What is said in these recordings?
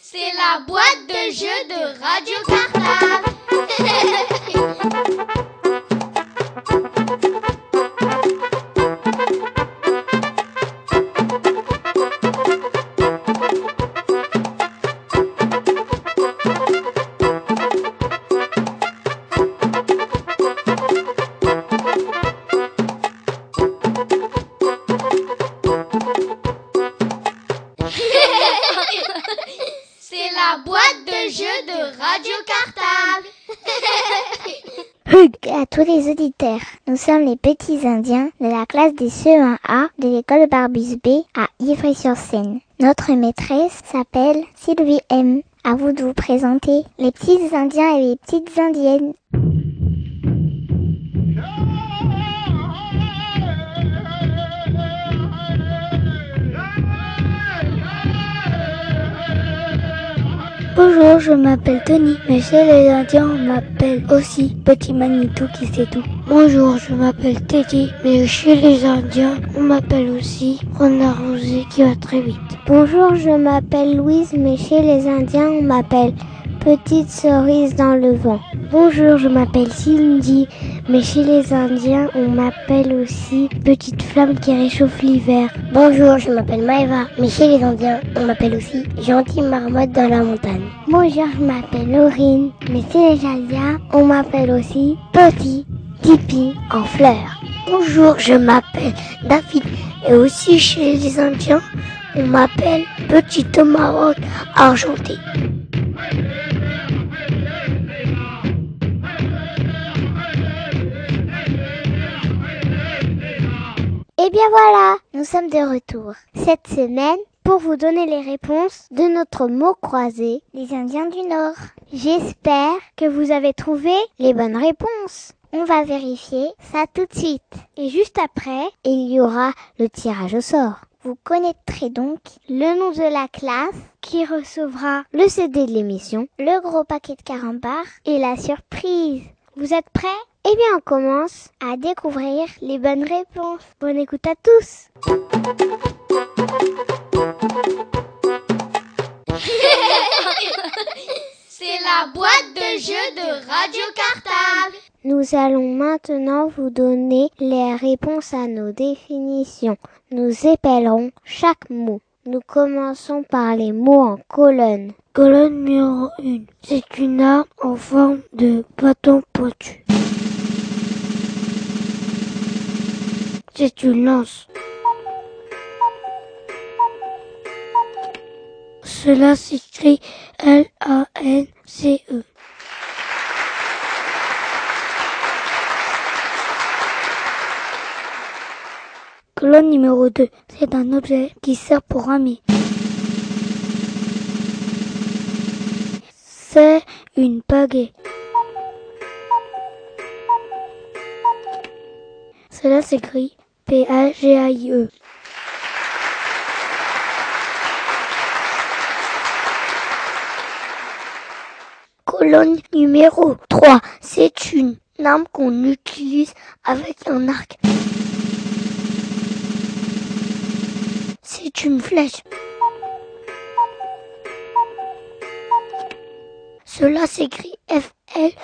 C'est la boîte de jeu de Radio Cartable. la boîte de jeu de Radio Cartable. Hug à tous les auditeurs. Nous sommes les petits Indiens de la classe des CE1A de l'école Barbus B à Ivry-sur-Seine. Notre maîtresse s'appelle Sylvie M. À vous de vous présenter les petits Indiens et les petites Indiennes. Bonjour, je m'appelle Tony, mais chez les Indiens, on m'appelle aussi Petit Manitou qui sait tout. Bonjour, je m'appelle Teddy, mais chez les Indiens, on m'appelle aussi Renard Rosé qui va très vite. Bonjour, je m'appelle Louise, mais chez les Indiens, on m'appelle Petite cerise dans le vent. Bonjour, je m'appelle Cindy, mais chez les Indiens, on m'appelle aussi Petite flamme qui réchauffe l'hiver. Bonjour, je m'appelle Maëva, mais chez les Indiens, on m'appelle aussi Gentille Marmotte dans la montagne. Bonjour, je m'appelle Laurine, mais chez les Indiens, on m'appelle aussi Petit Tipi en fleurs. Bonjour, je m'appelle David, et aussi chez les Indiens, on m'appelle Petit Tomahawk argenté. Et bien voilà, nous sommes de retour. Cette semaine, pour vous donner les réponses de notre mot croisé, les Indiens du Nord. J'espère que vous avez trouvé les bonnes réponses. On va vérifier ça tout de suite. Et juste après, il y aura le tirage au sort. Vous connaîtrez donc le nom de la classe qui recevra le CD de l'émission, le gros paquet de carambars et la surprise. Vous êtes prêts? Eh bien, on commence à découvrir les bonnes réponses. Bonne écoute à tous. C'est la boîte de jeu de Radio Cartable. Nous allons maintenant vous donner les réponses à nos définitions. Nous épellerons chaque mot. Nous commençons par les mots en colonne. Colonne numéro 1. C'est une arme en forme de bâton pointu. C'est une lance. Cela s'écrit L-A-N-C-E. Colonne numéro 2. C'est un objet qui sert pour ramer. C'est une pagaie. Cela s'écrit P-A-G-A-I-E. Colonne numéro 3. C'est une arme qu'on utilise avec un arc. C'est une flèche. Cela s'écrit F-L-E-C-H-E.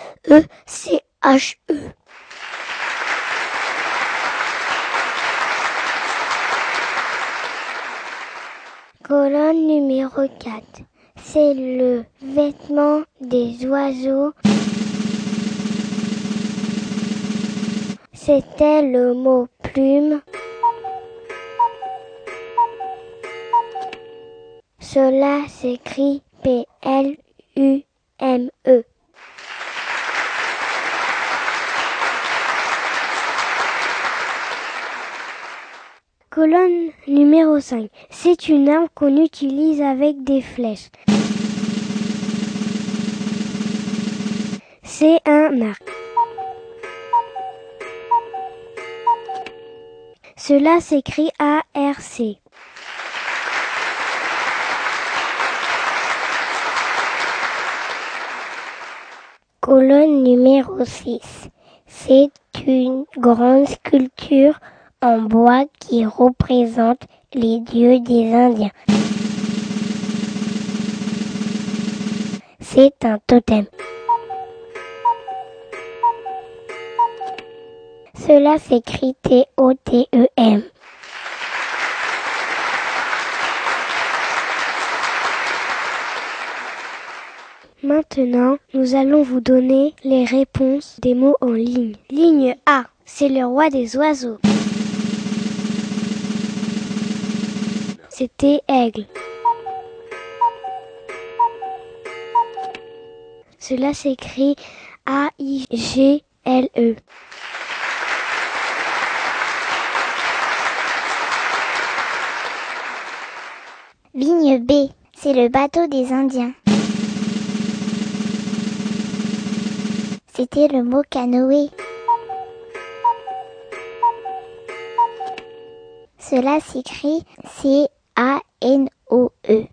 Colonne numéro 4. C'est le vêtement des oiseaux. C'était le mot plume. Cela s'écrit P-L-U-M-E. Colonne numéro 5. C'est une arme qu'on utilise avec des flèches. C'est un arc. Cela s'écrit A-R-C. Colonne numéro 6. C'est une grande sculpture en bois qui représente les dieux des Indiens. C'est un totem. Cela s'écrit T-O-T-E-M. Maintenant, nous allons vous donner les réponses des mots en ligne. Ligne A, c'est le roi des oiseaux. C'était aigle. Cela s'écrit A-I-G-L-E. Ligne B, c'est le bateau des Indiens. C'était le mot canoë. Cela s'écrit C-A-N-O-E.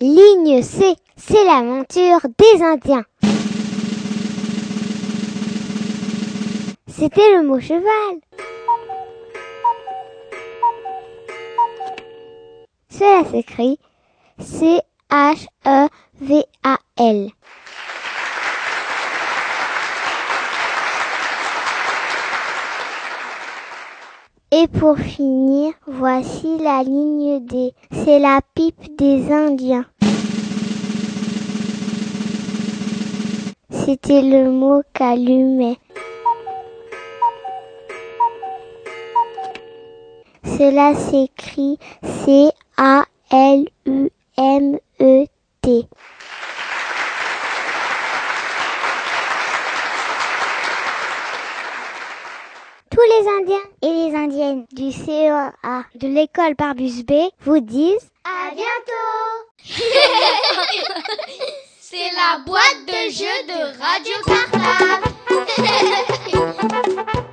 Ligne C, c'est la monture des Indiens. C'était le mot cheval. Cela s'écrit C-H-E-V-A-L. Et pour finir, voici la ligne D. C'est la pipe des Indiens. C'était le mot calumet. Cela s'écrit C-A-L-U-M-E-T. Tous les Indiens et les Indiennes du CEA de l'école Barbus B vous disent À bientôt C'est la boîte de jeux de Radio Cartable.